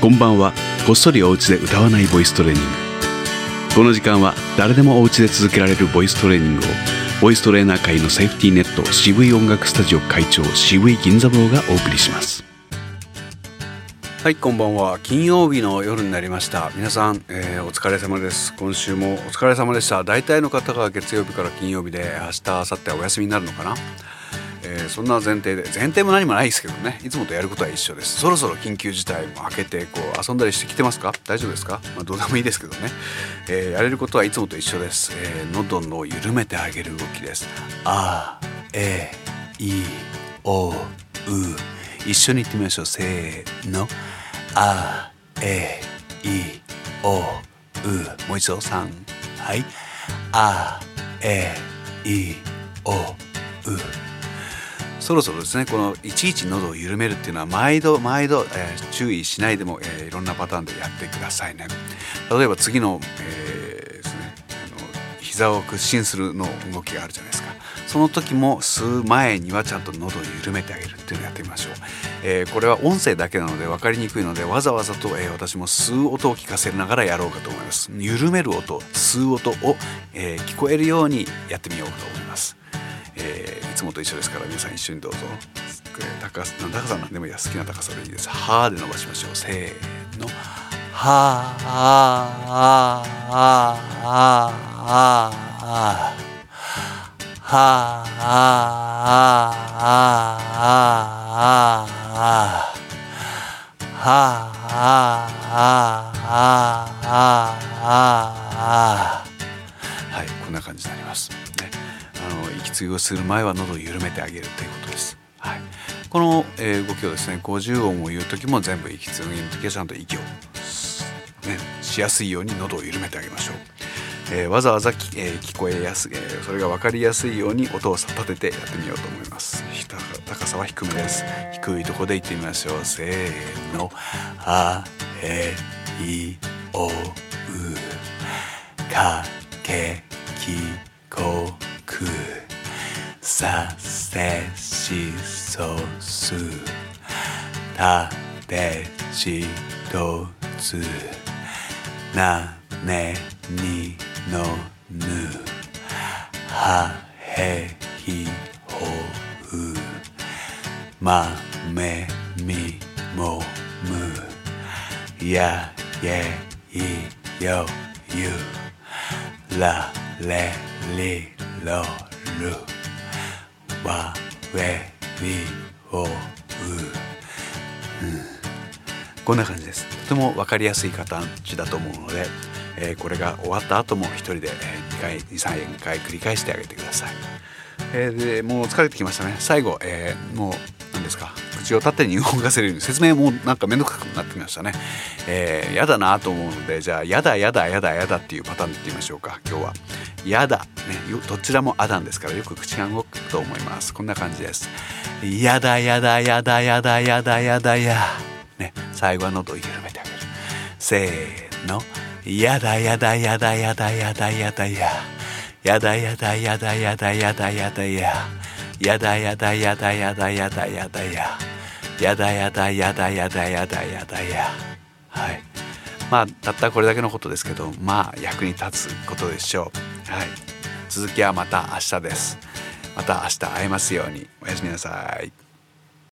こんばんは。こっそりお家で歌わないボイストレーニング。この時間は誰でもお家で続けられるボイストレーニングをボイストレーナー界のセーフティーネット渋い音楽スタジオ会長渋い銀座坊がお送りします。はいこんばんは。金曜日の夜になりました。皆さん、えー、お疲れ様です。今週もお疲れ様でした。大体の方が月曜日から金曜日で明日明後日はお休みになるのかな？えー、そんな前提で前提も何もないですけどね。いつもとやることは一緒です。そろそろ緊急事態も明けてこう遊んだりしてきてますか？大丈夫ですか、まあ、どうでもいいですけどね、えー、やれることはいつもと一緒です、えー、喉の緩めてあげる動きです。あえいおう。一緒に言ってみましょう。せーの。あえいおう。もう一度。3はい。あえいおう。そろそろですねこのいちいち喉を緩めるっていうのは毎度毎度、えー、注意しないでも、えー、いろんなパターンでやってくださいね。例えば次の、えー、ですねあの膝を屈伸するの動きがあるじゃないですか。その時も吸う前にはちゃんと喉を緩めてあげるっていうのをやってみましょう、えー、これは音声だけなので分かりにくいのでわざわざと、えー、私も吸う音を聞かせながらやろうかと思います。緩める音吸う音を、えー、聞こえるようにやってみようと思います。えー、つもと一緒ですから皆さん一緒にどうぞ。高さ高さなんでもいいや好きな高さでいいです「は」で伸ばしましょう。せーの「はああああああはあああああはああああはいこんな感じになりますねあの息継ぎをする前は喉を緩めてあげるということです。はい、この、え、動きをですね50音を言う時も全部息継ぎの時はちゃんと息を、ね、しやすいように喉を緩めてあげましょう。えー、わざわざ、えー、聞こえやすい、えー、それが分かりやすいように音を立ててやってみようと思います。高さは低めです。低いとこで言ってみましょう。せーの。あえいおうかけきこくさせしそす。たべしどつ。なねにのぬ。はへひほう。まめみもむ。や ye i yo you la le li ロルわべりおう、うん、こんな感じです。とても分かりやすい形だと思うので、えー、これが終わった後も一人で2回23回繰り返してあげてください、えー、でもう疲れてきましたね。最後、えー、もう何ですか？口を縦に動かせるように説明もなんか面倒くさくなってきましたね。えー、やだなと思うのでじゃあやだやだやだやだっていうパターンでいってみましょうか今日は。やだ、ね、どちらもアダンですからよく口が動くと思います。こんな感じです。やだやだやだやだやだやだや。ね、最後は喉を緩めてあげる。せーの。やだやだやだやだやだやだや。やだやだやだやだやだやだや。やだやだやだやだやだやだや。やだやだやだやだやだやだやはいまあたったこれだけのことですけどまあ役に立つことでしょうはい続きはまた明日ですまた明日会えますようにおやすみなさい